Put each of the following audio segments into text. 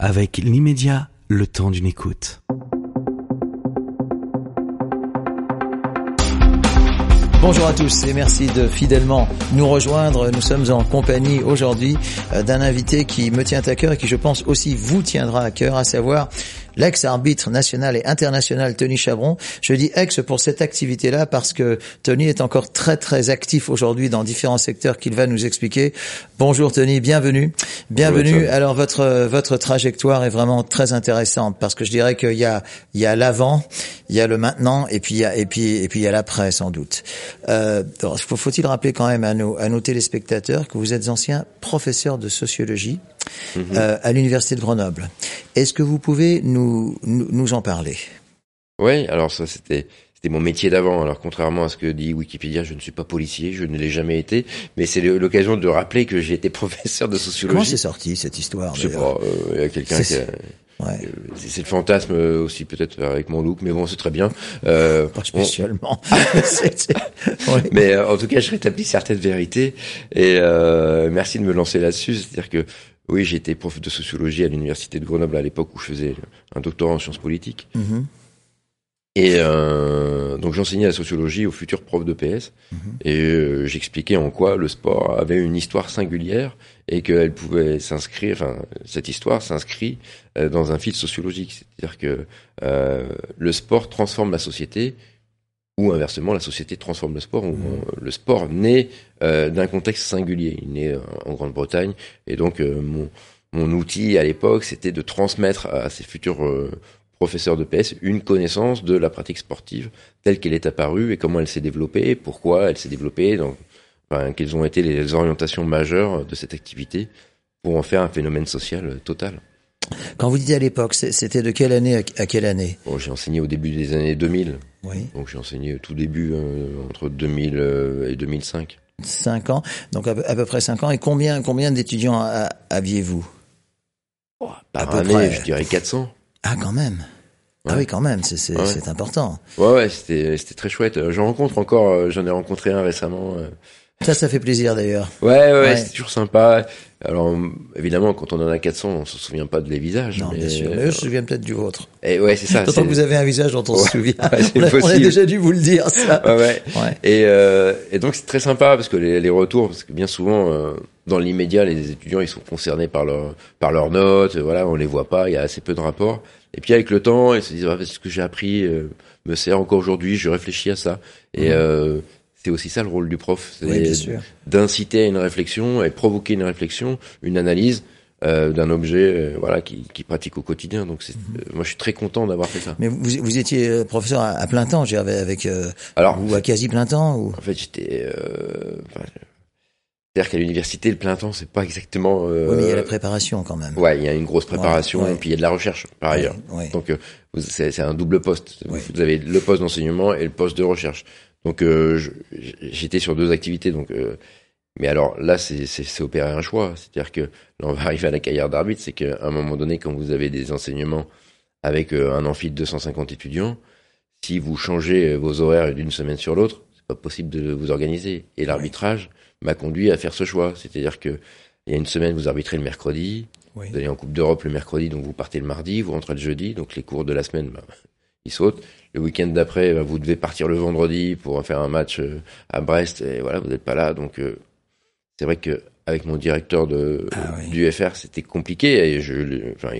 avec l'immédiat, le temps d'une écoute. Bonjour à tous et merci de fidèlement nous rejoindre. Nous sommes en compagnie aujourd'hui euh, d'un invité qui me tient à cœur et qui je pense aussi vous tiendra à cœur, à savoir l'ex-arbitre national et international Tony Chabron. Je dis ex pour cette activité-là parce que Tony est encore très très actif aujourd'hui dans différents secteurs qu'il va nous expliquer. Bonjour Tony, bienvenue. Bienvenue. Alors votre votre trajectoire est vraiment très intéressante parce que je dirais qu'il y a il y a l'avant, il y a le maintenant et puis il y a et puis et puis il y a l'après sans doute. Euh, faut-il rappeler quand même à nos à nos téléspectateurs que vous êtes ancien professeur de sociologie Mhm. Euh, à l'université de Grenoble. Est-ce que vous pouvez nous, nous, en parler? Oui, alors ça c'était c'était mon métier d'avant. Alors contrairement à ce que dit Wikipédia, je ne suis pas policier, je ne l'ai jamais été, mais c'est l'occasion de rappeler que j'ai été professeur de sociologie. Comment c'est sorti cette histoire Je sais pas, euh, il y a quelqu'un qui Ouais. Euh, c'est le fantasme aussi peut-être avec mon look, mais bon, c'est très bien. Euh, pas spécialement. Mais en tout cas, je rétablis certaines vérités et euh, merci de me lancer là-dessus. C'est-à-dire que oui, j'étais prof de sociologie à l'université de Grenoble à l'époque où je faisais un doctorat en sciences politiques. Mm-hmm. Et euh, donc j'enseignais la sociologie aux futurs profs de PS mm-hmm. et euh, j'expliquais en quoi le sport avait une histoire singulière et qu'elle pouvait s'inscrire, enfin cette histoire s'inscrit euh, dans un fil sociologique, c'est-à-dire que euh, le sport transforme la société ou inversement la société transforme le sport. Mmh. Le sport naît euh, d'un contexte singulier. Il naît euh, en Grande-Bretagne et donc euh, mon, mon outil à l'époque, c'était de transmettre à ces futurs professeurs de PS une connaissance de la pratique sportive telle qu'elle est apparue et comment elle s'est développée, pourquoi elle s'est développée, donc, enfin, quelles ont été les orientations majeures de cette activité pour en faire un phénomène social total. Quand vous dites à l'époque, c'était de quelle année à quelle année? Bon, J'ai enseigné au début des années 2000. Oui. Donc j'ai enseigné tout début euh, entre 2000 euh, et 2005. Cinq ans, donc à, peu près cinq ans. Et combien combien d'étudiants aviez-vous? Oh, Par année, je dirais 400. Ah quand même. Ah oui, quand même, c'est important. Ouais, ouais, c'était très chouette. J'en rencontre encore, euh, j'en ai rencontré un récemment. Ça, ça fait plaisir d'ailleurs. Ouais, ouais, c'est toujours sympa. Alors, évidemment, quand on en a 400, on se souvient pas de les visages. Non, bien sûr. Mais je me souviens peut-être du vôtre. Et ouais, c'est ça. Tant que vous avez un visage dont on se souvient. on, a, on, a, déjà dû vous le dire, ça. Ouais, ouais. ouais. Et, euh, et donc, c'est très sympa parce que les, les, retours, parce que bien souvent, euh, dans l'immédiat, les étudiants, ils sont concernés par leur, par leurs notes. Voilà, on les voit pas. Il y a assez peu de rapports. Et puis, avec le temps, ils se disent, ah, ce que j'ai appris euh, me sert encore aujourd'hui. Je réfléchis à ça. Et, mmh c'est aussi ça le rôle du prof, c'est d'inciter à une réflexion et provoquer une réflexion, une analyse euh, d'un objet, euh, voilà, qui, qui, pratique au quotidien. Donc, c'est, mhm. euh, moi, je suis très content d'avoir fait ça. Mais vous, vous étiez euh, professeur à, plein temps, j'ai avec, alors ou à quasi plein temps ou? En fait, j'étais. c'est-à-dire qu'à l'université, le plein temps, c'est pas exactement. oui, mais il y a la préparation quand même. Ouais, il y a une grosse préparation, et puis il y a de la recherche par ailleurs. Donc, c'est, c'est un double poste. Vous avez le poste d'enseignement et le poste de recherche. Donc euh, j'étais sur deux activités. Donc, euh, mais alors là, c'est opérer un choix. C'est-à-dire que là, on va arriver à la carrière d'arbitre, c'est qu'à un moment donné, quand vous avez des enseignements avec euh, un amphi de 250 étudiants, si vous changez vos horaires d'une semaine sur l'autre, c'est pas possible de vous organiser. Et l'arbitrage m'a conduit à faire ce choix. C'est-à-dire que il y a une semaine, vous arbitrez le mercredi, vous allez en Coupe d'Europe le mercredi, donc vous partez le mardi, vous rentrez le jeudi, donc les cours de la semaine, bah, ils sautent le week-end d'après, bah, vous devez partir le vendredi pour faire un match euh, à Brest et voilà, vous n'êtes pas là. Donc euh, c'est vrai que avec mon directeur de ah du FR, c'était compliqué et je, enfin,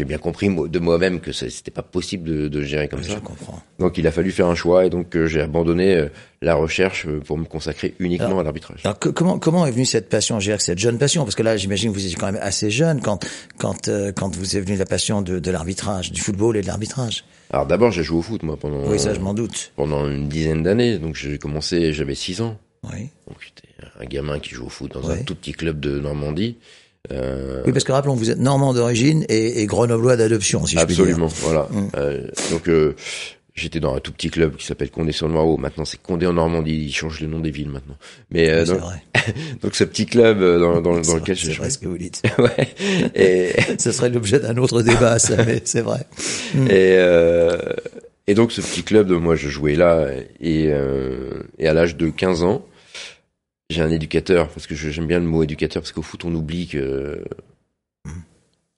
j'ai bien compris de moi-même que c'était pas possible de, de gérer comme ça. Je comprends. Donc il a fallu faire un choix et donc euh, j'ai abandonné la recherche pour me consacrer uniquement à l'arbitrage. Alors comment comment est venue cette passion, j'ai cette jeune passion parce que là j'imagine que vous étiez quand même assez jeune quand quand quand vous est venue la passion de, de l'arbitrage, du football et de l'arbitrage. Alors d'abord, j'ai joué au foot, moi, pendant. Oui, ça, je m'en doute. Pendant une dizaine d'années. Donc j'ai commencé, j'avais 6 ans. Oui. Donc j'étais un gamin qui joue au foot dans un tout petit club de Normandie. Euh... Oui, parce que rappelons, vous êtes normand d'origine et, et grenoblois d'adoption, si je puis dire. Absolument, voilà. Mm. Euh, donc euh, J'étais dans un tout petit club qui s'appelle Condé-sur-Noireau. Maintenant, c'est Condé en Normandie. Ils changent le nom des villes maintenant. Mais euh, donc, vrai. donc ce petit club euh, dans, dans, dans lequel je C'est vrai ce que vous dites. ouais. Et ce serait l'objet d'un autre débat, ça, mais c'est vrai. Mm. Et euh, et donc ce petit club, moi, je jouais là et euh, et à l'âge de 15 ans, j'ai un éducateur parce que j'aime bien le mot éducateur parce qu'au foot on oublie que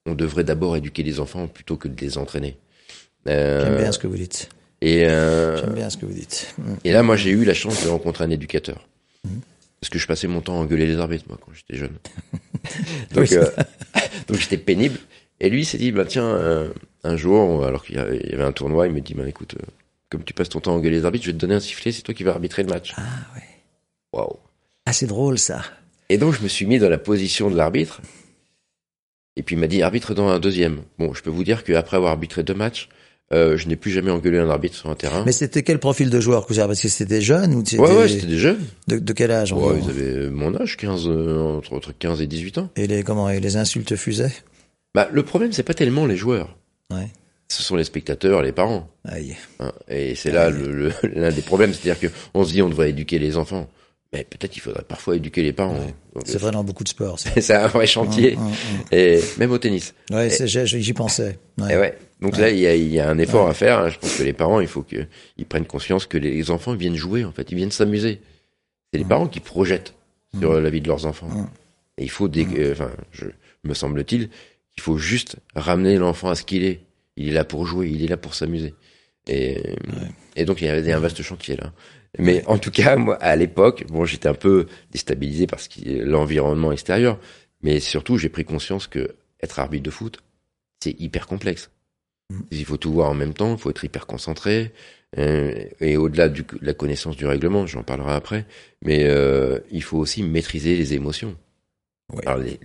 on devrait d'abord éduquer les enfants plutôt que de les entraîner. Euh, J'aime bien ce que vous dites. Et euh, J'aime bien ce que vous dites. Mm. Et là, moi, j'ai eu la chance de rencontrer un éducateur. Mm. Parce que je passais mon temps à engueuler les arbitres, moi, quand j'étais jeune. donc, euh, donc j'étais pénible. Et lui, il s'est dit, bah tiens, un jour, alors qu'il y avait un tournoi, il me dit, bah écoute, comme tu passes ton temps à engueuler les arbitres, je vais te donner un sifflet, c'est toi qui vas arbitrer le match. Ah ouais. Waouh. Ah, c'est drôle ça. Et donc, je me suis mis dans la position de l'arbitre. Et puis, il m'a dit, arbitre dans un deuxième. Bon, je peux vous dire qu'après avoir arbitré deux matchs, euh, je n'ai plus jamais engueulé un arbitre sur un terrain. Mais c'était quel profil de joueur que Parce que c'était jeune ou Ouais, ouais, c'était des jeunes. De, de, quel âge Ouais, ils avaient mon âge, 15, euh, entre, entre 15 et 18 ans. Et les, comment, et les insultes fusaient? Bah, le problème, c'est pas tellement les joueurs. Ouais. Ce sont les spectateurs, les parents. Aïe. Hein, et c'est là l'un le, des problèmes. C'est-à-dire qu'on se dit, on devrait éduquer les enfants. Mais peut-être qu'il faudrait parfois éduquer les parents. C'est vrai dans beaucoup de sports. C'est un vrai chantier. Hum, hum, hum. Et même au tennis. Ouais, j'y pensais. Ouais. Et ouais. Donc là, il y a, y a, un effort à faire. Je pense que les parents, il faut qu'ils prennent conscience que les enfants viennent jouer. En fait, ils viennent s'amuser. C'est les parents qui projettent sur la vie de leurs enfants. Et il faut, des, euh, enfin, je, me semble-t-il, qu'il faut juste ramener l'enfant à ce qu'il est. Il est là pour jouer. Il est là pour s'amuser. Et, et donc il y avait un vaste chantier là. Mais en tout cas, moi, à l'époque, bon, j'étais un peu déstabilisé par l'environnement extérieur, mais surtout, j'ai pris conscience que être arbitre de foot, c'est hyper complexe. Mm. Il faut tout voir en même temps, il faut être hyper concentré, euh, et au-delà de la connaissance du règlement, j'en parlerai après, mais euh, il faut aussi maîtriser les émotions. Alors les,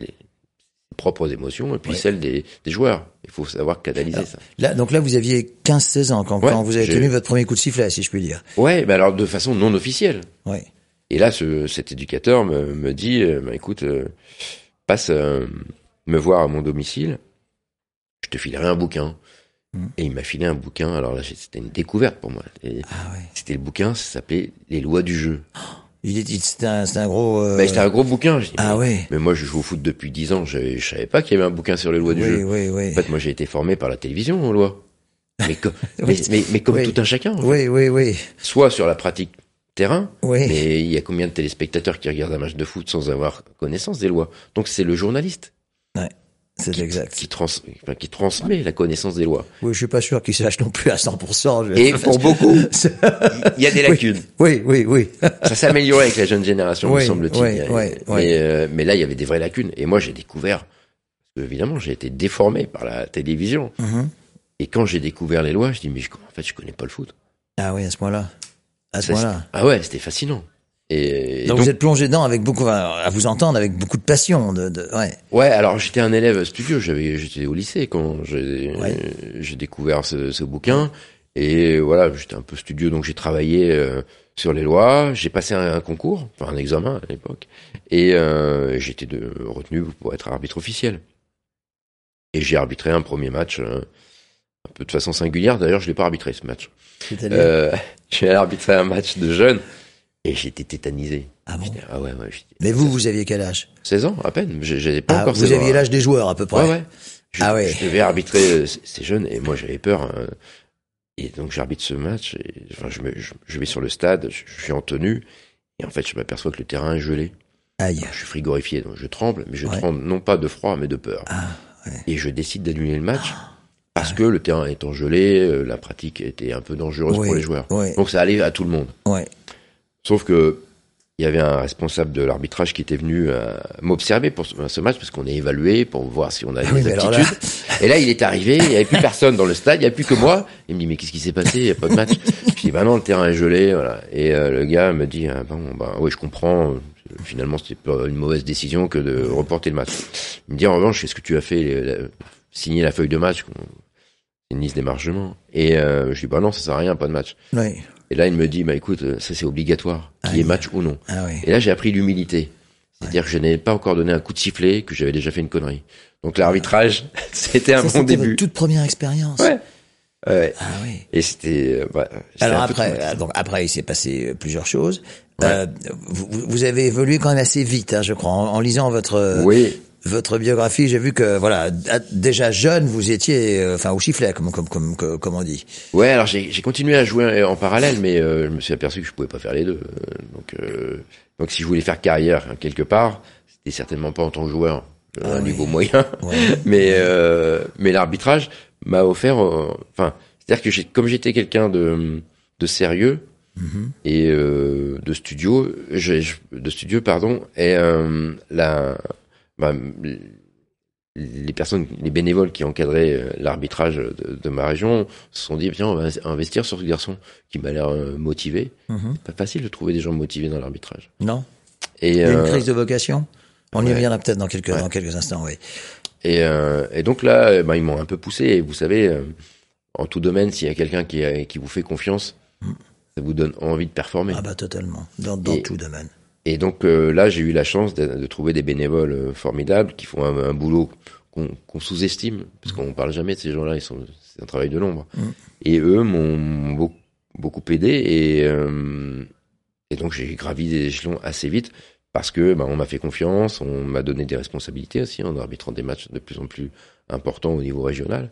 propres émotions et puis celles des, des, joueurs. Il faut savoir canaliser ça. Là, donc là, vous aviez 15-16 ans quand, quand, vous avez tenu votre premier coup de sifflet, si je puis dire. Ouais, mais alors de façon non officielle. Ouais. Et là, ce, cet éducateur me, me dit, euh, bah, écoute, euh, passe euh, me voir à mon domicile, je te filerai un bouquin. Mmh. Et il m'a filé un bouquin. Alors là, c'était une découverte pour moi. Ah ouais. C'était le bouquin, ça s'appelait Les lois du jeu. Oh c'était un, un, gros. Euh... Bah, c'était un gros bouquin. Je dis, ah mais, ouais. Mais moi, je joue au foot depuis dix ans. Je, je savais pas qu'il y avait un bouquin sur les lois oui, du jeu. Oui, oui. En fait, moi, j'ai été formé par la télévision aux lois. Mais, mais, mais, mais, comme tout un chacun. En fait. Oui, oui, oui. Soit sur la pratique terrain. Oui. Mais il y a combien de téléspectateurs qui regardent un match de foot sans avoir connaissance des lois? Donc c'est le journaliste. Ouais. C'est exact. Qui, trans, enfin, qui transmet la connaissance des lois. Oui, je suis pas sûr qu'il sache non plus à 100%. Et pour beaucoup, il y a des lacunes. Oui, oui, oui. Ça s'est amélioré avec la jeune génération, oui, me semble-t-il. Oui, oui, mais, euh, mais là, il y avait des vraies lacunes. Et moi, j'ai découvert, évidemment, j'ai été déformé par la télévision. Mm -hmm. Et quand j'ai découvert les lois, je dis, mais je, en fait, je connais pas le foot. Ah oui, à ce moment-là. À ce moment-là. Ah ouais, c'était fascinant. Et, donc, donc, vous êtes plongé dedans avec beaucoup, à vous entendre avec beaucoup de passion. De, de ouais. Ouais, alors j'étais un élève studieux. J'avais, j'étais au lycée quand j'ai, ouais. j'ai découvert ce, ce, bouquin. Et voilà, j'étais un peu studieux, donc j'ai travaillé euh, sur les lois. J'ai passé un, un, concours, enfin un examen à l'époque, et euh, j'étais de, retenu pour être arbitre officiel. Et j'ai arbitré un premier match, euh, un peu de façon singulière. D'ailleurs, je l'ai pas arbitré ce match. Euh, j'ai arbitré un match de jeunes. Et j'étais tétanisé. Ah bon ah ouais, ouais, Mais vous, vous aviez quel âge? 16 ans, à peine. J'avais pas ah, encore Vous aviez l'âge des joueurs, à peu près Ouais, ouais. Je, ah ouais. Je devais arbitrer ces jeunes, et moi j'avais peur. Hein. Et donc j'arbitre ce match, et, enfin, je, me, je, je, vais sur le stade, je, je, suis en tenue, et en fait je m'aperçois que le terrain est gelé. Aïe. je suis frigorifié, donc je tremble, mais je ouais. tremble non pas de froid, mais de peur. Ah, ouais. Et je décide d'annuler le match. Parce que le terrain étant gelé, la pratique était un peu dangereuse pour les joueurs. Ouais. Donc ça allait à tout le monde. Ouais. Sauf que il y avait un responsable de l'arbitrage qui était venu euh, m'observer pour ce match parce qu'on est évalué pour voir si on a oui, des aptitudes. Là... Et là, il est arrivé, il n'y avait plus personne dans le stade, il n'y avait plus que moi. Il me dit mais qu'est-ce qui s'est passé? Il n'y a pas de match. Je dis bah non, le terrain est gelé, voilà. Et euh, le gars me dit ah, bon bah oui, je comprends. Finalement, c'était pas une mauvaise décision que de reporter le match. Il me dit en revanche, est-ce que tu as fait la, signer la feuille de match? Une liste d'émargement. Et euh, je dis bah non, ça sert à rien, pas de match. Oui. Et là, il me dit, bah écoute, ça c'est obligatoire, qu'il y ait match ou non. Ah, oui. Et là, j'ai appris l'humilité. C'est-à-dire que je n'avais pas encore donné un coup de sifflet, que j'avais déjà fait une connerie. Donc l'arbitrage, c'était un ça, bon début. Votre toute première expérience. Ouais. Ouais. Ah oui. Et c'était. Bah, Alors après, donc après, il s'est passé plusieurs choses. Ouais. Euh, vous, vous, avez évolué quand même assez vite, hein, je crois, en, en lisant votre. Oui votre biographie, j'ai vu que voilà, déjà jeune, vous étiez, euh, enfin au chifflet, comme comme comme comme on dit. Ouais, alors j'ai continué à jouer en parallèle, mais euh, je me suis aperçu que je pouvais pas faire les deux. Donc euh, donc si je voulais faire carrière quelque part, c'était certainement pas en tant que joueur. à un niveau moyen. mais euh, mais l'arbitrage m'a offert, euh, enfin, c'est-à-dire que j'ai, comme j'étais quelqu'un de de sérieux mm-hmm. et euh, de studio, je, de studio pardon, et la bah, les personnes, les bénévoles qui encadraient euh, l'arbitrage de, ma région se sont dit, viens, on va investir sur ce garçon qui m'a l'air euh, motivé. Mhm. C'est pas facile de trouver des gens motivés dans l'arbitrage. Non. Et, une euh, crise de vocation? On y reviendra peut-être dans quelques, dans quelques instants, oui. Et, et donc là, bah, ils m'ont un peu poussé. Et vous savez, en tout domaine, s'il y a quelqu'un qui, qui vous fait confiance, mm. ça vous donne envie de performer. Ah bah totalement, dans, dans tout domaine. Et donc euh, là, j'ai eu la chance de, trouver des bénévoles euh, formidables qui font un, boulot qu'on sous-estime, parce qu'on parle jamais de ces gens-là, ils sont c'est un travail de l'ombre. Mm. Et eux m'ont beaucoup, beaucoup, aidé et euh, et donc j'ai gravi des échelons assez vite parce que bah, on m'a fait confiance, on m'a donné des responsabilités aussi en arbitrant des matchs de plus en plus importants au niveau régional.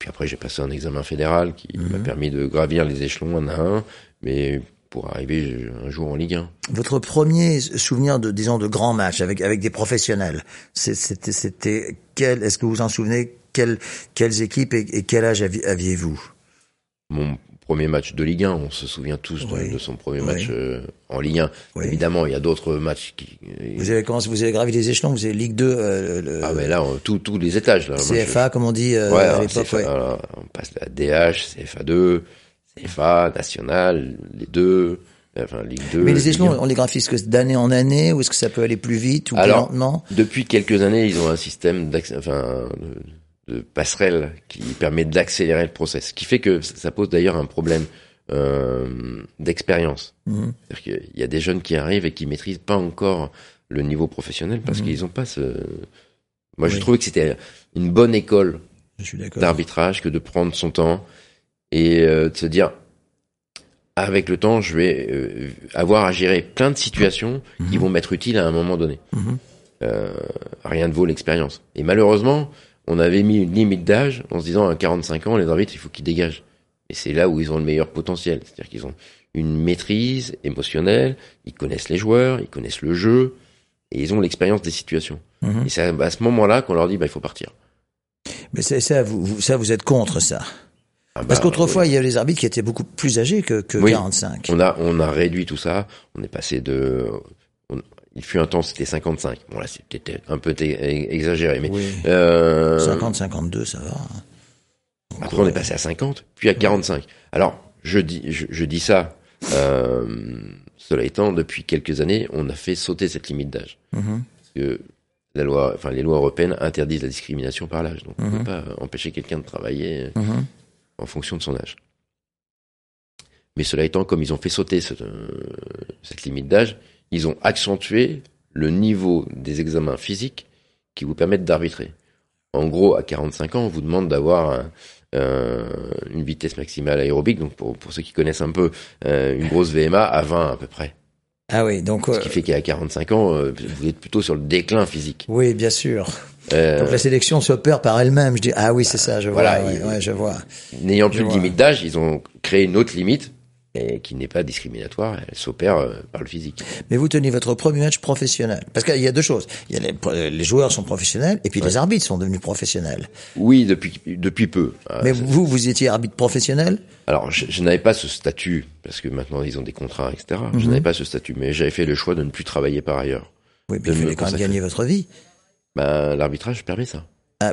Puis après j'ai passé un examen fédéral qui m'a mm-hmm. permis de gravir les échelons un à un, mais pour arriver un jour en Ligue 1. Votre premier souvenir de, disons, de grands matchs avec, avec des professionnels, c'était, c'était quel, est-ce que vous en souvenez, quelles, quelles équipes et, quel âge aviez-vous? Mon premier match de Ligue 1, on se souvient tous de, son premier match euh, en Ligue 1. Évidemment, il y a d'autres matchs qui. Vous avez commencé, vous avez gravi les échelons, vous avez Ligue 2. Euh, ah mais là, tous tous les étages. Là. CFA, comme on dit euh, à l'époque. on passe la DH, CFA2, CFA, National, les deux. Enfin, Ligue 2. Mais les échelons, on les graphise d'année en année, ou est-ce que ça peut aller plus vite ou plus lentement? Depuis quelques années, ils ont un système enfin, de, de passerelle qui permet d'accélérer le process, ce qui fait que ça pose d'ailleurs un problème euh, d'expérience. Mmh. C'est-à-dire qu'il y a des jeunes qui arrivent et qui maîtrisent pas encore le niveau professionnel parce mmh. qu'ils ont pas ce. Moi, je trouvais que c'était une bonne école d'arbitrage que de prendre son temps et euh, de se dire avec le temps, je vais euh, avoir à gérer plein de situations mhm. qui vont m'être utiles à un moment donné. Mhm. Euh, rien ne vaut l'expérience. Et malheureusement, on avait mis une limite d'âge en se disant à 45 ans, les arbitres, il faut qu'ils dégagent. Et c'est là où ils ont le meilleur potentiel. C'est-à-dire qu'ils ont une maîtrise émotionnelle, ils connaissent les joueurs, ils connaissent le jeu, et ils ont l'expérience des situations. Mhm. Et c'est à ce moment-là qu'on leur dit, bah, il faut partir. Mais ça, vous, ça, vous êtes contre ça? Ah Parce bah, qu'autrefois, il y avait les arbitres qui étaient beaucoup plus âgés que, que 45. On a, on a réduit tout ça. On est passé de, il fut un temps, c'était 55. Bon, là, c'était un peu exagéré, mais, euh, 50, 52, ça va. après, on est passé à 50, puis à 45. Alors, je dis, je, dis ça, euh, cela étant, depuis quelques années, on a fait sauter cette limite d'âge. Mm-hmm. Parce que la loi, enfin, les lois européennes interdisent la discrimination par l'âge. Donc, on ne peut mm-hmm. pas empêcher quelqu'un de travailler. Mm-hmm en fonction de son âge. Mais cela étant, comme ils ont fait sauter euh, cette limite d'âge, ils ont accentué le niveau des examens physiques qui vous permettent d'arbitrer. En gros, à 45 ans, on vous demande d'avoir une vitesse maximale aérobique, donc pour, ceux qui connaissent un peu, euh, une grosse VMA à 20 à peu près. Ah oui, donc... Ce qui euh, fait qu'à 45 ans, vous êtes plutôt sur le déclin physique. Oui, bien sûr. Euh, Donc la sélection s'opère par elle-même. Je dis ah oui c'est ça, je vois. je vois. N'ayant plus de limite d'âge, ils ont créé une autre limite et qui n'est pas discriminatoire. Elle s'opère euh, par le physique. Mais vous tenez votre premier match professionnel parce qu'il y a deux choses. Il y a les, les joueurs sont professionnels et puis les arbitres sont devenus professionnels. Oui, depuis depuis peu. Ah, Mais vous vous étiez arbitre professionnel? Alors je, je n'avais pas ce statut parce que maintenant ils ont des contrats etc. Je mhm. n'avais pas ce statut, mais j'avais fait le choix de ne plus travailler par ailleurs. Oui, mais vous fallait quand même gagner votre vie. Ben, l'arbitrage permet ça. Ah,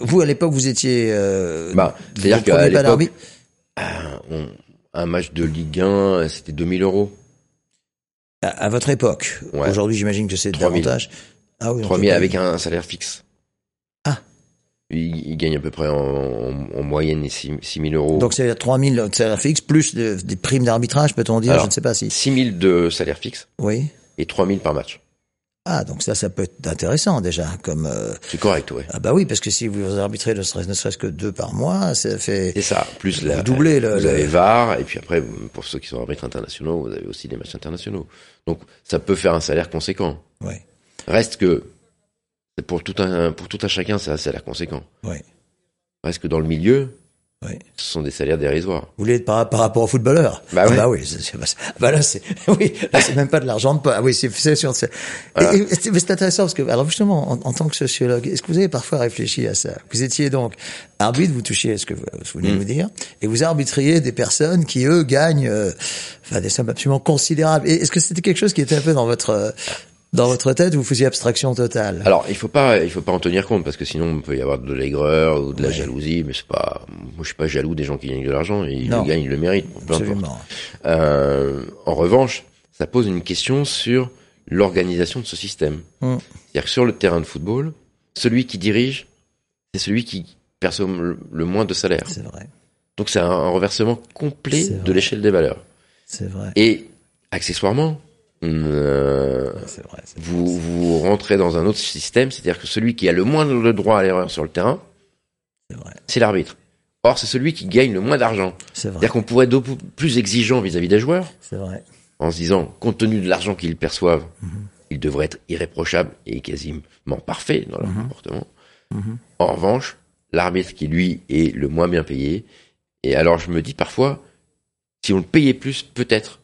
vous, à l'époque, vous étiez... Euh, bah, c'est-à-dire qu'à l'époque, euh, un match de Ligue 1, c'était 2000 euros. À, votre époque Aujourd'hui, j'imagine que c'est davantage. Ah oui, 3000 avec un salaire fixe. Ah. Il, gagne à peu près en, moyenne 6 000 euros. Donc c'est 3000 de salaire fixe plus des primes d'arbitrage, peut-on dire Je ne sais pas si. 6 000 de salaire fixe. Oui. Et 3000 par match. Ah, donc ça, ça peut être intéressant déjà, comme. Euh... C'est correct, oui. Ah bah oui, parce que si vous arbitrez ne serait-ce que deux par mois, ça fait. C'est ça. Plus la. Doubler le. Vous avez VAR, et puis après, pour ceux qui sont arbitres internationaux, vous avez aussi des matchs internationaux. Donc, ça peut faire un salaire conséquent. Oui. Reste que pour tout un pour tout un chacun, c'est un salaire conséquent. Oui. Reste que dans le milieu, Oui. Ce sont des salaires dérisoires. Vous voulez par, par rapport aux footballeurs Bah oui. Ah bah oui, c'est, bah là c'est oui, là c'est même pas de l'argent de. Ah oui, c'est c'est sûr. C'est, Voilà. c'est, mais c'est intéressant parce que alors justement en, en tant que sociologue, est-ce que vous avez parfois réfléchi à ça? Vous étiez donc arbitre, vous touchiez à ce que vous, vous venez de Mm. nous dire, et vous arbitriez des personnes qui eux gagnent euh, enfin des sommes absolument considérables. Et est-ce que c'était quelque chose qui était un peu dans votre euh, dans votre tête ou vous faisiez abstraction totale Alors, il faut pas, il faut pas en tenir compte parce que sinon, il peut y avoir de l'aigreur ou de la Ouais. jalousie, mais c'est pas, moi, je suis pas jaloux des gens qui gagnent de l'argent et ils Non. le gagnent, ils le méritent, peu. Absolument. Euh, en revanche, ça pose une question sur l'organisation de ce système. Mm. C'est-à-dire que sur le terrain de football, celui qui dirige, c'est celui qui perçoit le, moins de salaire. C'est vrai, Donc c'est un, reversement complet de l'échelle des valeurs. c'est vrai, Et accessoirement, euh, vrai. vous, vous rentrez dans un autre système, c'est-à-dire que celui qui a le moins de droit à l'erreur sur le terrain, C'est vrai, l'arbitre. Or, c'est celui qui gagne le moins d'argent. c'est vrai, C'est-à-dire qu'on pourrait être plus exigeant vis-à-vis des joueurs, c'est vrai. en se disant, compte tenu de l'argent qu'ils perçoivent, Mhm. ils devraient être irréprochables et quasiment parfaits dans leur Mhm. comportement. Mhm. En revanche, l'arbitre qui, lui, est le moins bien payé, et alors je me dis parfois, si on le payait plus, peut-être.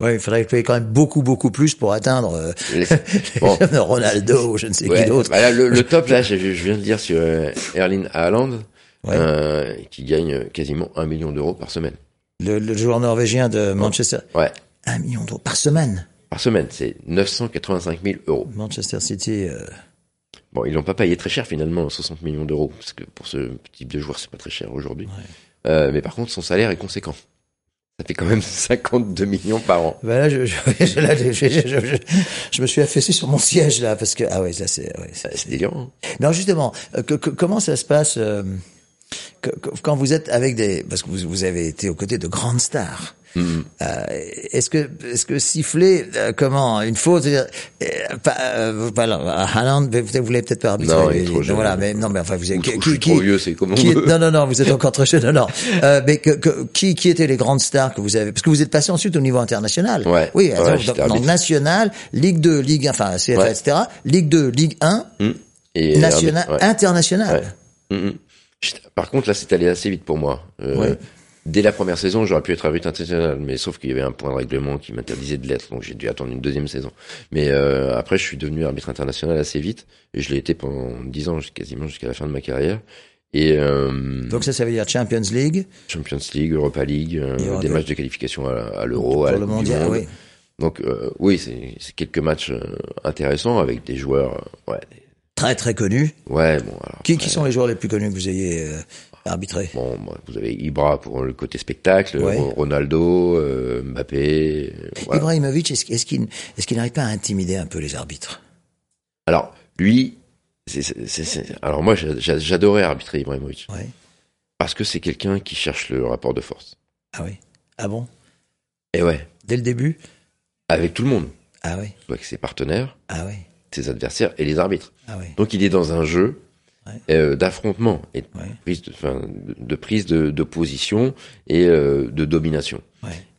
Ouais, il faudrait payer quand même beaucoup, beaucoup plus pour atteindre euh, Bon. Ronaldo ou je ne sais Ouais, qui d'autre. bah le, le top, là, je, je viens de dire sur euh, Erling Haaland, Ouais. euh, qui gagne quasiment un million d'euros par semaine. Le, le joueur norvégien de Manchester. Ouais, Un million d'euros par semaine. par semaine, c'est 985 000 euros. Manchester City. Bon, ils l'ont pas payé très cher finalement, 60 millions d'euros, parce que pour ce type de joueur, c'est pas très cher aujourd'hui. Ouais. Mais par contre, son salaire est conséquent. Ça fait quand même 52 millions par an. bah là, je, je, je- là, je, je- je- je- je me suis affaissé sur mon siège là parce que ah ouais, ça c'est. Ouais, c'est- C'est délirant. Non, justement, euh, que- que- comment ça se passe euh, que- que- quand vous êtes avec des parce que vous, vous avez été aux côtés de grandes stars. Mhm. Euh, est-ce que est-ce que siffler euh, comment une faute c'est-à-dire, euh, pas, euh, voilà, Haaland vous voulez peut-être pas arbitrer Non, il est trop jeune. voilà mais non mais enfin vous Ou êtes trop- je suis trop vieux, c'est comme on qui non non non vous êtes encore très jeune non non euh, mais que, que- qui qui étaient les grandes stars que vous avez? Parce que vous êtes passé ensuite au niveau international Ouais. oui Ouais, donc, donc national Ligue 2 Ligue 1 enfin CFA Ouais. etc Ligue 2 Ligue 1 Mhm. Et national international. Mhm. J'étais- Par contre, là, c'est allé assez vite pour moi. Euh, Ouais. Dès la première saison, j'aurais pu être arbitre international, mais sauf qu'il y avait un point de règlement qui m'interdisait de l'être, donc j'ai dû attendre une deuxième saison. Mais euh, après, je suis devenu arbitre international assez vite, et je l'ai été pendant dix ans, quasiment jusqu'à la fin de ma carrière. Et euh, donc ça ça veut dire Champions League Champions League, Europa League, euh, des matchs de qualification à, à l'Euro, à la le mondial Monde. oui Donc euh, oui, c'est quelques matchs euh, intéressants avec des joueurs. euh, ouais, très très connu ouais, bon. Alors, qui après, qui sont les joueurs les plus connus que vous ayez arbitrés Bon, bah, vous avez Ibra pour le côté spectacle, Ouais. Ronaldo, euh, Mbappé. euh, voilà. Ibrahimovic, est-ce, qu'il n'arrive pas à intimider un peu les arbitres? Alors lui, alors moi j'a- j'a- j'adorais arbitrer Ibrahimovic Ouais. parce que c'est quelqu'un qui cherche le rapport de force. Ah oui. Ah bon? Et ouais, Dès le début? Avec tout le monde, Ah oui. avec ses partenaires, Ah oui. ses adversaires et les arbitres. Ah oui. Donc il est dans un jeu Ouais. euh, d'affrontement et de Ouais. prise de, prise de, de position et euh, de domination.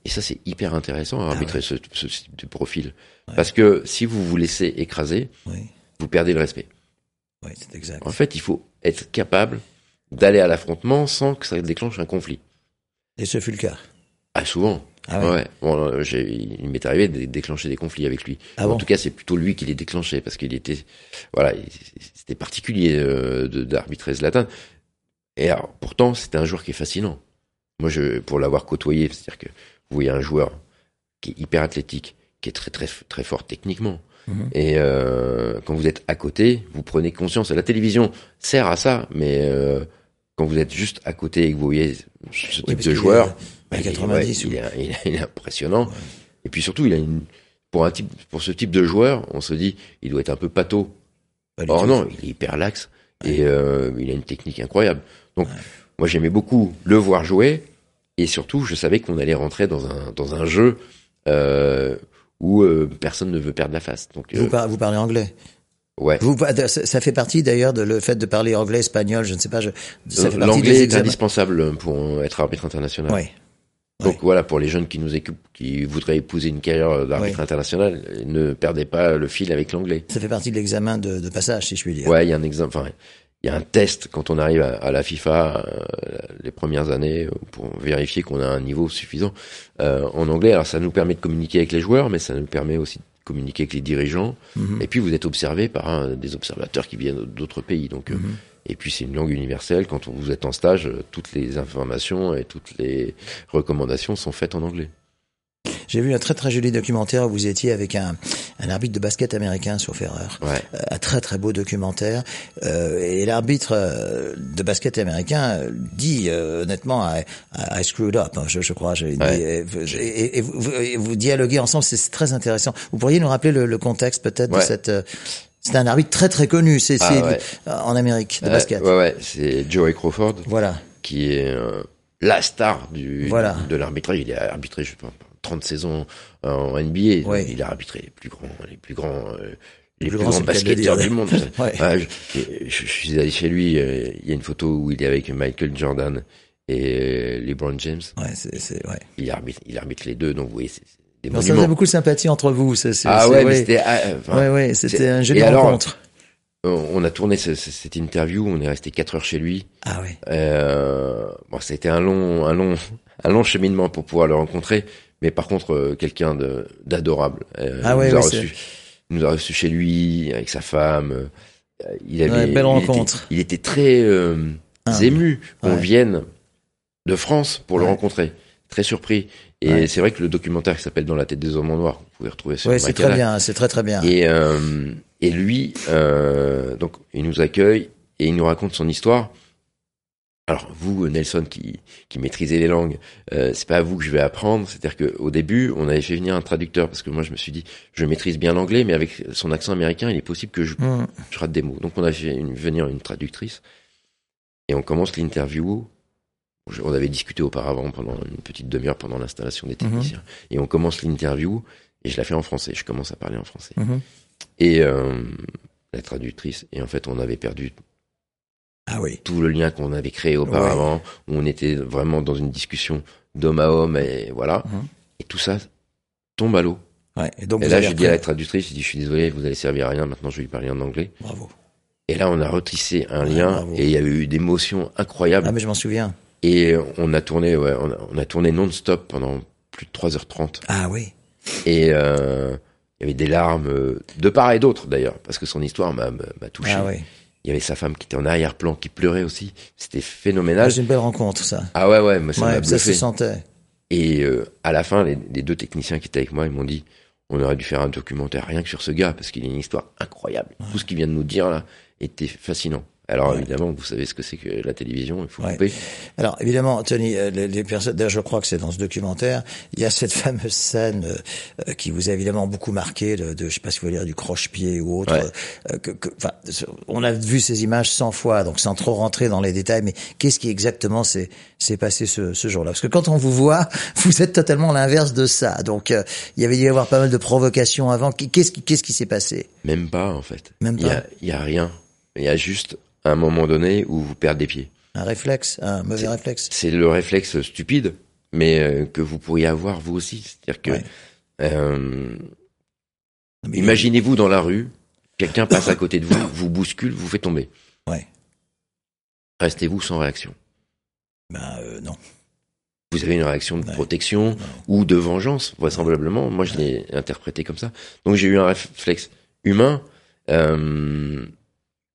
Et ça, c'est hyper intéressant à Ah arbitrer ce, ce type de profil. Parce que si vous vous laissez écraser, vous perdez le respect. Oui, c'est exact. En fait, il faut être capable d'aller à l'affrontement sans que ça déclenche un conflit. Et ce fut le cas. Ah, souvent. Ah ouais. ouais. Bon, euh, il m'est arrivé de déclencher des conflits avec lui. Ah en bon tout cas, c'est plutôt lui qui les déclenchait parce qu'il était, voilà, il- c'était particulier euh, d'arbitrer Zlatan. Et alors, pourtant, c'était un joueur qui est fascinant. Moi, je, pour l'avoir côtoyé, c'est-à-dire que vous voyez un joueur qui est hyper athlétique, qui est très très très fort techniquement. Mhm. Et euh, quand vous êtes à côté, vous prenez conscience. La télévision sert à ça, mais euh, quand vous êtes juste à côté et que vous voyez ce type de joueur, il est- 90 ouais, ou- il, est, il est- il est impressionnant. Et puis surtout, il a une pour un type pour ce type de joueur, on se dit, il doit être un peu pâteau. Or non, il est hyper laxe et euh, il a une technique incroyable. Donc moi j'aimais beaucoup le voir jouer et surtout je savais qu'on allait rentrer dans un dans un jeu euh, où euh, personne ne veut perdre la face. Donc Vous, par- vous parlez anglais? ouais. Vous, ça fait partie d'ailleurs de le fait de parler anglais, espagnol, je ne sais pas. Je, ça fait partie des L'anglais est indispensable pour être arbitre international. Oui. Donc Ouais. voilà, pour les jeunes qui nous écoupent, qui voudraient épouser une carrière d'arbitre Ouais. international, ne perdez pas le fil avec l'anglais. Ça fait partie de l'examen de, de passage, si je puis dire. Ouais, il y a un exemple. Enfin, il y a un test quand on arrive à, la FIFA euh, les premières années pour vérifier qu'on a un niveau suffisant euh, en anglais. Alors ça nous permet de communiquer avec les joueurs, mais ça nous permet aussi de communiquer avec les dirigeants. Mhm. Et puis vous êtes observé par un, des observateurs qui viennent d'autres pays. Donc, euh, mhm. Et puis c'est une langue universelle. Quand vous êtes en stage, toutes les informations et toutes les recommandations sont faites en anglais. J'ai vu un très très joli documentaire où vous étiez avec un, un arbitre de basket américain, sauf erreur. Ouais. Euh, un très très beau documentaire. Euh, et l'arbitre euh, de basket américain dit honnêtement, I, I, screwed up, hein, je, je crois. Je, et, et, vous, vous, dialoguez ensemble, c'est très intéressant. Vous pourriez nous rappeler le, le contexte peut-être de cette... c'est un arbitre très très connu, c'est ah, en Amérique de basket. Ouais, ouais, c'est Joey Crawford. Voilà. Qui est la star du voilà. de l'arbitrage. Il est arbitré, je sais pas, 30 saisons en NBA. Il a arbitré les plus grands, les plus grands, euh, les plus, grands basketteurs du monde. je, suis allé chez lui. Euh, il y a une photo où il est avec Michael Jordan et euh, LeBron James. Ouais, c'est, ouais. Il arbitre, il arbitre les deux. Donc, vous voyez, c'est, des non, ça faisait beaucoup de sympathie entre vous. C'est, ah ouais, mais c'était, ah, ouais, ouais, c'était un joli rencontre. on a tourné cette interview, on est resté quatre heures chez lui. Ah oui. Euh, bon, ça a été un long, un long, un long cheminement pour pouvoir le rencontrer mais par contre euh, quelqu'un d'adorable. Euh, ah ouais, nous, a reçu, nous a reçu chez lui avec sa femme. Il avait belle il rencontre. Était, il était très ah, ému qu'on vienne de France pour le rencontrer, très surpris. Et c'est vrai que le documentaire qui s'appelle Dans la tête des hommes en noir, vous pouvez retrouver sur Oui, c'est très bien, c'est très très bien. Et et lui, donc il nous accueille et il nous raconte son histoire. Alors vous, Nelson, qui, qui maîtrisez les langues, euh, c'est pas à vous que je vais apprendre. C'est-à-dire qu'au début, on avait fait venir un traducteur parce que moi, je me suis dit, je maîtrise bien l'anglais, mais avec son accent américain, il est possible que je, mm. je rate des mots. Donc on a fait venir une traductrice et on commence l'interview. On avait discuté auparavant pendant une petite demi-heure pendant l'installation des techniciens. Mm-hmm. Et on commence l'interview et je la fais en français. Je commence à parler en français. Mm-hmm. Et euh, la traductrice, et en fait, on avait perdu ah oui. Tout le lien qu'on avait créé auparavant, où on était vraiment dans une discussion d'homme à homme et voilà. Mhm. Et tout ça tombe à l'eau. Ouais. Et, donc et là, j'ai dit à la traductrice, j'ai dit, je suis désolé, vous allez servir à rien, maintenant je vais lui parler en anglais. Bravo. Et là, on a retissé un lien et il y avait eu des émotions incroyables. Ah, mais je m'en souviens. Et on a tourné, ouais, on a, tourné non-stop pendant plus de 3h30. Ah oui. Et euh, il y avait des larmes euh, de part et d'autre d'ailleurs, parce que son histoire m'a touché. Ah oui. Il y avait sa femme qui était en arrière-plan, qui pleurait aussi. C'était phénoménal. C'est une belle rencontre, ça. Ah ouais, ouais, moi, ça ouais, Ça se sentait. Et euh, à la fin, les, deux techniciens qui étaient avec moi, ils m'ont dit, on aurait dû faire un documentaire rien que sur ce gars, parce qu'il a une histoire incroyable. Tout ce qu'il vient de nous dire là était fascinant. Alors évidemment, vous savez ce que c'est que la télévision, il faut couper. Alors évidemment, Tony, euh, les, personnes, d'ailleurs je crois que c'est dans ce documentaire, il y a cette fameuse scène euh, qui vous a évidemment beaucoup marqué, de, de je sais pas si vous voulez dire du croche-pied ou autre. Euh, que, que, on a vu ces images 100 fois, donc sans trop rentrer dans les détails, mais qu'est-ce qui exactement s'est passé ce, ce jour-là? Parce que quand on vous voit, vous êtes totalement l'inverse de ça. Donc il y avait dû y avoir pas mal de provocations avant. Qu'est-ce qui qu'est-ce qui s'est passé? Même pas en fait. Même pas. Il y a, y a rien. Il y a juste à un moment donné où vous perdez pied. Un réflexe, un mauvais réflexe. C'est le réflexe stupide, mais euh, que vous pourriez avoir vous aussi. C'est-à-dire que, euh, imaginez-vous dans la rue, quelqu'un passe à côté de vous, vous bouscule, vous fait tomber. Ouais. Restez-vous sans réaction Ben euh, non. Vous avez une réaction de protection ou de vengeance, vraisemblablement. Moi, je l'ai interprété comme ça. Donc j'ai eu un réflexe humain. Euh,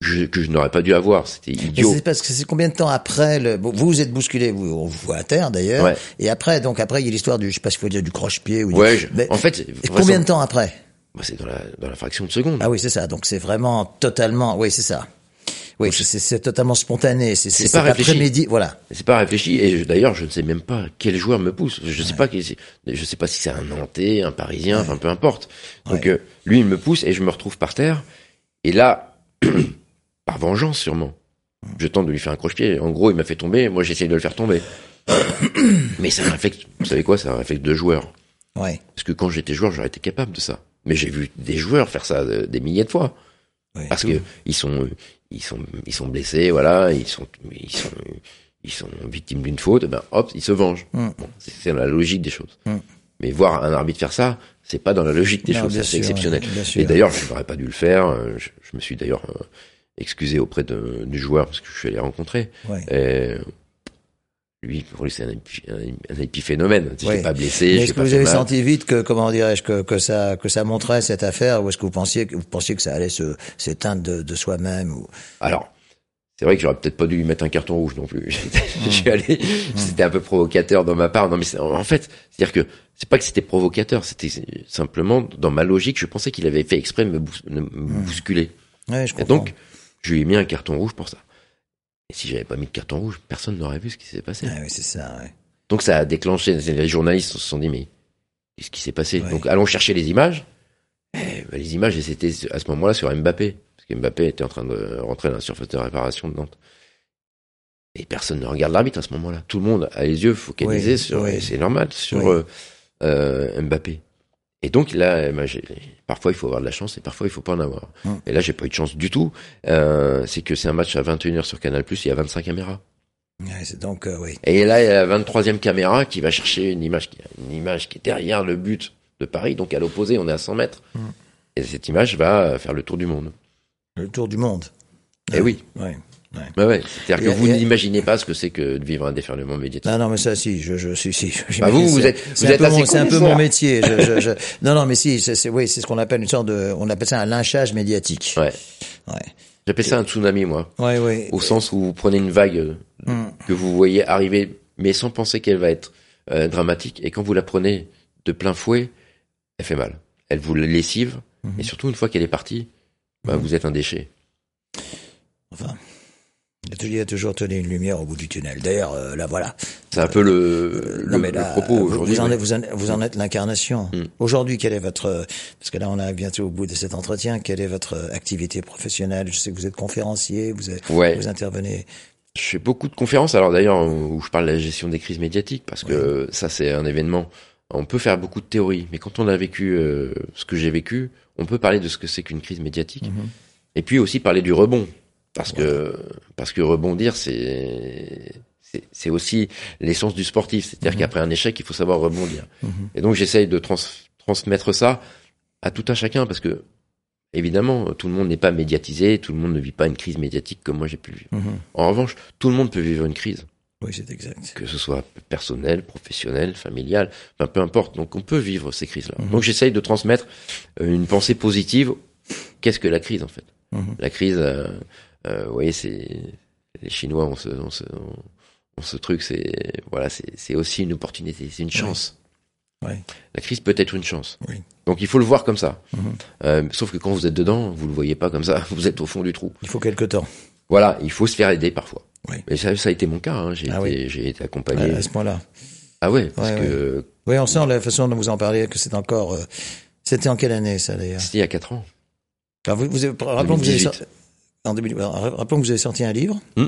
que je n'aurais pas dû avoir. C'était idiot. C'est parce que c'est combien de temps après le. vous vous êtes bousculé, vous, on vous voit à terre d'ailleurs. Ouais. Et après, donc après, il y a l'histoire du, je sais pas faut dire, du croche-pied ou. Du... Ouais. en fait. combien de temps après bah, C'est dans la dans la fraction de seconde. Ah oui, c'est ça. Donc c'est vraiment totalement. Oui, c'est ça. Oui, c'est totalement spontané. C'est pas réfléchi. voilà. C'est pas réfléchi. Et d'ailleurs, je ne sais même pas quel joueur me pousse. Je sais pas. Je sais pas si c'est un Nantais, un Parisien, enfin peu importe. Donc euh, lui, il me pousse et je me retrouve par terre. Et là. Par vengeance, sûrement. Je tente de lui faire un croche-pied. En gros, il m'a fait tomber. Moi, j'essaye de le faire tomber. Mais c'est un réflexe. Vous savez quoi? C'est un réflexe de joueur. Ouais. Parce que quand j'étais joueur, j'aurais été capable de ça. Mais j'ai vu des joueurs faire ça euh, des milliers de fois. parce que ils sont, ils sont, ils sont blessés, voilà, ils sont, ils sont, ils sont victimes d'une faute. Ben hop, ils se vengent. Mm. c'est la logique des choses. Mm. Mais voir un arbitre faire ça, c'est pas dans la logique des choses. C'est exceptionnel. Et d'ailleurs, je n'aurais pas dû le faire. Je, me suis d'ailleurs euh, excusé auprès de, du joueur parce que je suis allé rencontrer. Ouais. Et lui, pour lui, c'est un, un, un épiphénomène. Je Ouais. pas blessé. Est-ce que vous avez mal. senti vite que, comment dirais-je, que, que ça, que ça montrait cette affaire, ou est-ce que vous pensiez, que vous pensiez que ça allait se, s'éteindre de, de soi-même, ou, Alors, c'est vrai que j'aurais peut-être pas dû lui mettre un carton rouge non plus. Mmh. Allé, c'était un peu provocateur dans ma part. Non, mais c'est- en fait, c'est-à-dire que c'est pas que c'était provocateur, c'était simplement dans ma logique, je pensais qu'il avait fait exprès de me, bous- me bousculer. ouais, je Et comprends. donc, je lui ai mis un carton rouge pour ça. Et si j'avais pas mis de carton rouge, personne n'aurait vu ce qui s'est passé. Ah oui, c'est ça, ouais. Donc ça a déclenché, les journalistes se sont dit, mais qu'est-ce qui s'est passé? Ouais. Donc allons chercher les images. Eh, ben, les images, étaient à ce moment-là sur Mbappé. Parce que Mbappé était en train de rentrer dans la surface de réparation de Nantes. Et personne ne regarde l'arbitre à ce moment-là. Tout le monde a les yeux focalisés sur, c'est normal, sur euh, euh, Mbappé. Et donc là, ben, j'ai- parfois il faut avoir de la chance et parfois il faut pas en avoir. Hum. Et là, j'ai pas eu de chance du tout. Euh, c'est que c'est un match à 21h sur Canal+, il y a 25 caméras. Ouais, donc, euh, oui. Et là, il y a la 23e caméra qui va chercher une image qui, une image qui est derrière le but de Paris, donc à l'opposé, on est à 100 mètres. Mm. Et cette image va faire le tour du monde. Le tour du monde. Eh oui. Ouais. Ouais, ouais. C'est-à-dire que vous n'imaginez pas ce que c'est que de vivre un déferlement médiatique. Non, non, mais ça, si, je, je, si, si. Bah, vous, vous êtes, vous un êtes peu assez mon- C'est un peu mon métier. Je, je, je- Non, non, mais si, c'est, oui, c'est ce qu'on appelle une sorte de, on appelle ça un lynchage médiatique. Ouais. Ouais. J'appelle ça un tsunami, moi. Ouais, ouais. Au sens où vous prenez une vague euh, Hum. que vous voyez arriver, mais sans penser qu'elle va être euh, dramatique. Et quand vous la prenez de plein fouet, elle fait mal. Elle vous lessive. Mhm. Et surtout, une fois qu'elle est partie, bah, Mhm. vous êtes un déchet. Enfin. Y a toujours- tenu une lumière au bout du tunnel. D'ailleurs, euh, là, voilà. C'est un peu le, Euh, le, non, le propos aujourd'hui. vous en êtes, vous, en, vous en êtes l'incarnation. Mm. Aujourd'hui, quel est votre, parce que là, on arrive bientôt au bout de cet entretien, quelle est votre activité professionnelle? Je sais que vous êtes conférencier, vous, êtes- Ouais. vous intervenez. Je fais beaucoup de conférences, alors d'ailleurs, où je parle de la gestion des crises médiatiques, parce que ça, c'est un événement. On peut faire beaucoup de théories, mais quand on a vécu euh, ce que j'ai vécu, on peut parler de ce que c'est qu'une crise médiatique. Mhm. Et puis aussi parler du rebond. Parce que, parce que rebondir, c'est, c'est, aussi l'essence du sportif. C'est-à-dire Mhm. qu'après un échec, il faut savoir rebondir. Mhm. Et donc, j'essaye de trans- transmettre ça à tout un chacun parce que, évidemment, tout le monde n'est pas médiatisé, tout le monde ne vit pas une crise médiatique comme moi j'ai pu le vivre. Mhm. En revanche, tout le monde peut vivre une crise, Oui, c'est exact. que ce soit personnelle, professionnelle, familiale, enfin, peu importe. Donc, on peut vivre ces crises-là. Donc, j'essaye de transmettre euh, une pensée positive. Qu'est-ce que la crise, en fait? La crise, euh, vous voyez, c'est les Chinois ont ce, ont ce, ont ce truc, c'est voilà, c'est aussi une opportunité, c'est une chance. Ouais. La crise peut être une chance. Oui. Donc, il faut le voir comme ça. Mhm. Euh, sauf que quand vous êtes dedans, vous le voyez pas comme ça. Vous êtes au fond du trou. Il faut quelque temps. Voilà, il faut se faire aider parfois. Oui. Et ça, ça a été mon cas. Hein. J'ai Ah été, j'ai été accompagné. à ce point-là. Ah ouais, parce Ouais, que Oui, on sent la façon dont vous en parlez que c'est encore. euh, C'était en quelle année ça d'ailleurs? C'était il y a quatre ans. Enfin, vous, rappelons que vous avez 2018. sorti, en 2000 rappelons que vous avez sorti un livre, Ça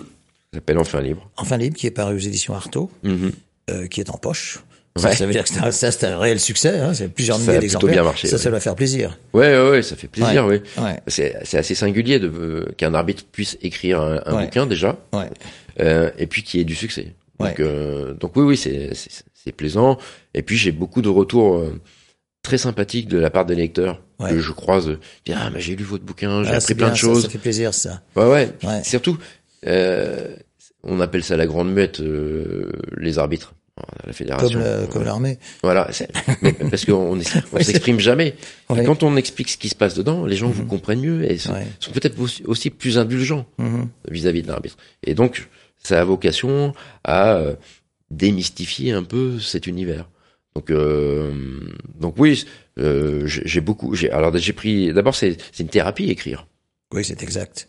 s'appelle Enfin libre. enfin libre, qui est paru aux éditions Artaud, Mhm. euh, qui est en poche. Ça, Ouais. ça veut dire que c'est un, ça, c'est un réel succès. Hein, c'est plusieurs Ça milliers a plutôt d'exemplaires. bien marché, Ça, ouais. ça doit faire plaisir. Ouais, ouais, ouais, ça fait plaisir, oui. C'est c'est assez singulier de euh, qu'un arbitre puisse écrire un, bouquin déjà, euh, et puis qu'il y ait du succès. Donc, euh, donc oui, oui, c'est c'est- c'est plaisant. Et puis j'ai beaucoup de retours très sympathiques de la part des lecteurs Ouais. que je croise. Bien, ah, bah, j'ai lu votre bouquin, j'ai Ah, appris plein bien, de ça, choses. Ça, fait plaisir, ça. Ouais, ouais. Ouais. Surtout, euh, on appelle ça la grande muette, euh, les arbitres. La fédération. Comme, l'armée. Voilà, parce qu'on on s'exprime jamais. Ouais. quand on explique ce qui se passe dedans, les gens vous comprennent mieux et sont, peut-être aussi, plus indulgents Mhm. vis-à-vis de l'arbitre. Et donc, ça a vocation à euh, démystifier un peu cet univers. Donc, euh, donc oui, euh, j'ai beaucoup. j'ai- Alors, j'ai pris. D'abord, c'est c'est une thérapie écrire. Oui, c'est exact.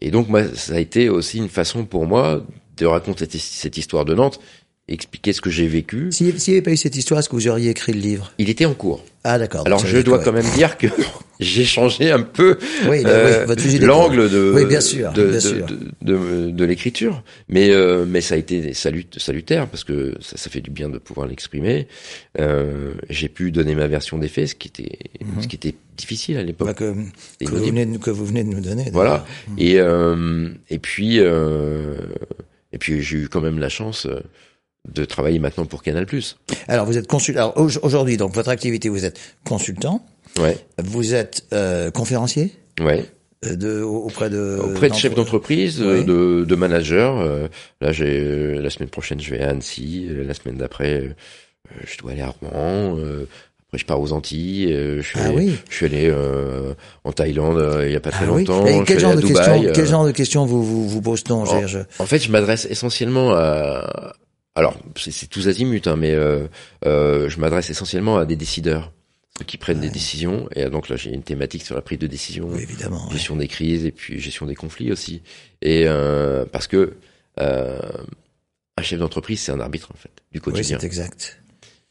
Et donc, moi, ça a été aussi une façon pour moi de raconter cette histoire de Nantes, expliquer ce que j'ai vécu. S'il n'y avait pas eu cette histoire, est-ce que vous auriez écrit le livre? Il était en cours. Ah, d'accord. Alors, je dois quand même dire que j'ai changé un peu Oui, euh, oui, l'angle de, Oui, bien sûr, de, bien de, sûr. de, de- de l'écriture. Mais, euh, mais ça a été salut, salutaire parce que ça, ça fait du bien de pouvoir l'exprimer. Euh, j'ai pu donner ma version des faits, ce qui était, Mhm. ce qui était difficile à l'époque. Bah, que, que, vous venez de, que vous venez de nous donner. Voilà. Et, euh, et puis, et puis j'ai eu quand même la chance de travailler maintenant pour Canal+. Alors, vous êtes consultant. Aujourd'hui, donc, votre activité, vous êtes consultant, Ouais, vous êtes euh, conférencier, ouais. de auprès de auprès de chefs d'entreprise, de, de managers. là, j'ai la semaine prochaine, je vais à Annecy. La semaine d'après, je dois aller à Rouen. Après, je pars aux Antilles. je suis ah allé, oui. je suis allé en Thaïlande il y a pas très ah longtemps. Oui. Et quel, genre de Dubaï, questions, quel genre de questions vous vous, vous pose-t-on en, en, fait, je m'adresse essentiellement à. Alors, c'est tous azimuts, hein, mais euh, euh, je m'adresse essentiellement à des décideurs qui prennent ouais. des décisions. Et donc là, j'ai une thématique sur la prise de décision, oui, évidemment, gestion ouais. des crises et puis gestion des conflits aussi. Et euh, parce que euh, un chef d'entreprise, c'est un arbitre en fait du quotidien. Oui, c'est exact.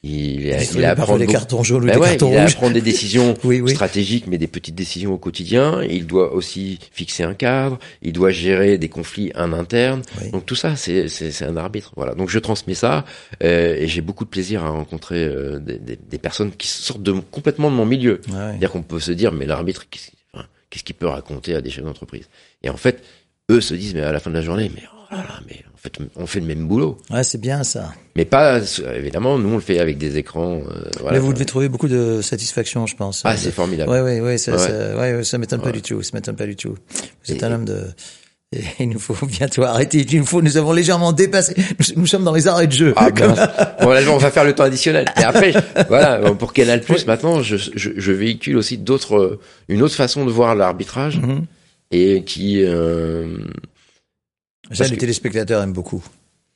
Il, il, il a à prendre des cartons jaunes ou ben des ouais, cartons il rouges. prendre des décisions oui, oui. stratégiques, mais des petites décisions au quotidien. Il doit aussi fixer un cadre. Il doit gérer des conflits en interne. Oui. Donc tout ça, c'est c'est un arbitre. Voilà. Donc je transmets ça euh, et j'ai beaucoup de plaisir à rencontrer euh, des, des, des, personnes qui sortent de complètement de mon milieu. Ouais. C'est-à-dire qu'on peut se dire, mais l'arbitre, qu'est-ce enfin, qu qu'il peut raconter à des chefs d'entreprise? Et en fait, eux se disent, mais à la fin de la journée, mais oh là là, mais en fait, on fait le même boulot. Ouais, c'est bien ça. Mais pas, évidemment, nous on le fait avec des écrans. Euh, voilà. Mais vous devez trouver beaucoup de satisfaction, je pense. Ah, c'est formidable. Ouais, ouais, ouais, ça, Ouais. ça, ouais, ça m'étonne pas du tout. Ça m'étonne pas du tout. Vous êtes Et- un homme de. et il nous faut bientôt arrêter. Il nous faut. Nous avons légèrement dépassé. Nous, nous sommes dans les arrêts de jeu. Ah, mince. bon, là, on va faire le temps additionnel. Et après, voilà, pour Canal Plus, maintenant, je, je, je véhicule aussi d'autres, euh, une autre façon de voir l'arbitrage Mhm. et qui, euh, Ça, Parce les que- téléspectateurs aiment beaucoup.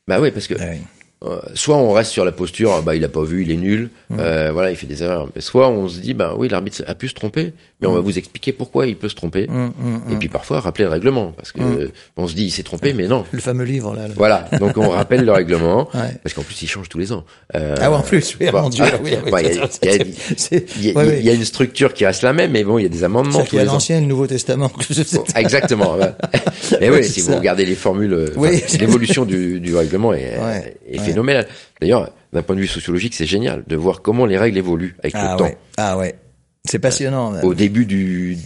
bah oui, parce que Ah oui. Euh, soit on reste sur la posture, ah bah il a pas vu, il est nul, Mhm. euh, voilà, il fait des erreurs. Mais soit on se dit, bah oui, l'arbitre a pu se tromper, mais on va Mhm. vous expliquer pourquoi il peut se tromper. Hum, Et puis parfois rappeler le règlement, parce que euh, on se dit, il s'est trompé, mais non. le fameux livre là. Voilà, donc on rappelle le règlement, Ouais. parce qu'en plus il change tous les ans. Euh, Ah ouais, en plus, oui, bon, mon Dieu. oui, il y a- il Il ouais, il y il y une structure qui reste la même, mais bon, il y a des amendements qu'il y a l'Ancien et le Nouveau Testament. Exactement. Mais oui, si vous regardez les formules, l'évolution du, du règlement est, Ouais, ouais. D'ailleurs, d'un point de vue sociologique, c'est génial de voir comment les règles évoluent avec Ah le temps. ouais. Ah ouais. C'est passionnant. Au début du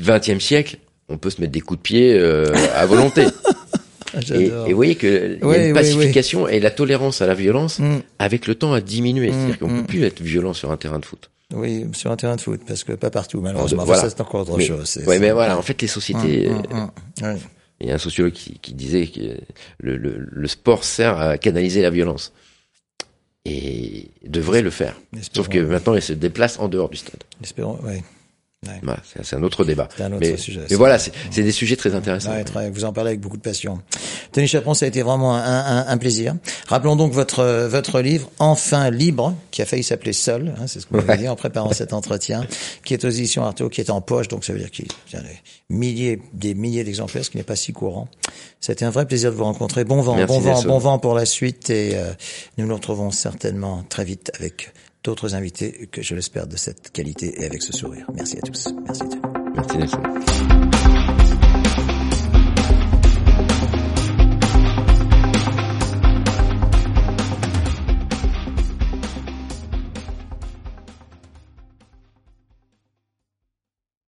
XXe siècle, on peut se mettre des coups de pied euh, à volonté. Ah, Et, et vous voyez qu'il y Oui, a oui, une oui. pacification et la tolérance à la violence, Hum. avec le temps, a diminué. C'est-à-dire Mm, qu'on mm. peut plus être violent sur un terrain de foot. Oui, sur un terrain de foot, parce que pas partout, malheureusement. Voilà. Ça, c'est encore autre Mais, chose. Ouais, c'est- mais voilà, en fait, les sociétés. Ouais. Il y a un sociologue qui, qui disait que le, le, le sport sert à canaliser la violence. Et devrait le faire. Espérons, Sauf que maintenant, il se déplace en dehors du stade. espérons, ouais. Voilà, c'est c'est un autre débat. C'est un autre mais, sujet, mais voilà, c'est des sujets très intéressants. Ouais, très- vous en parlez avec beaucoup de passion. Tony Chaperon, ça a été vraiment un, un- un plaisir. Rappelons donc votre votre livre Enfin libre, qui a failli s'appeler Seul, hein, c'est ce qu'on avait Ouais. dit en préparant cet entretien, qui est aux éditions Artaud, qui est en poche, donc ça veut dire qu'il y a des milliers, des milliers d'exemplaires, ce qui n'est pas si courant. C'était un vrai plaisir de vous rencontrer. Bon vent, Merci, bon vent, bon vent pour la suite, et euh, nous nous retrouvons certainement très vite avec d'autres invités que je l'espère de cette qualité et avec ce sourire. Merci à tous. Merci. Tony. Merci.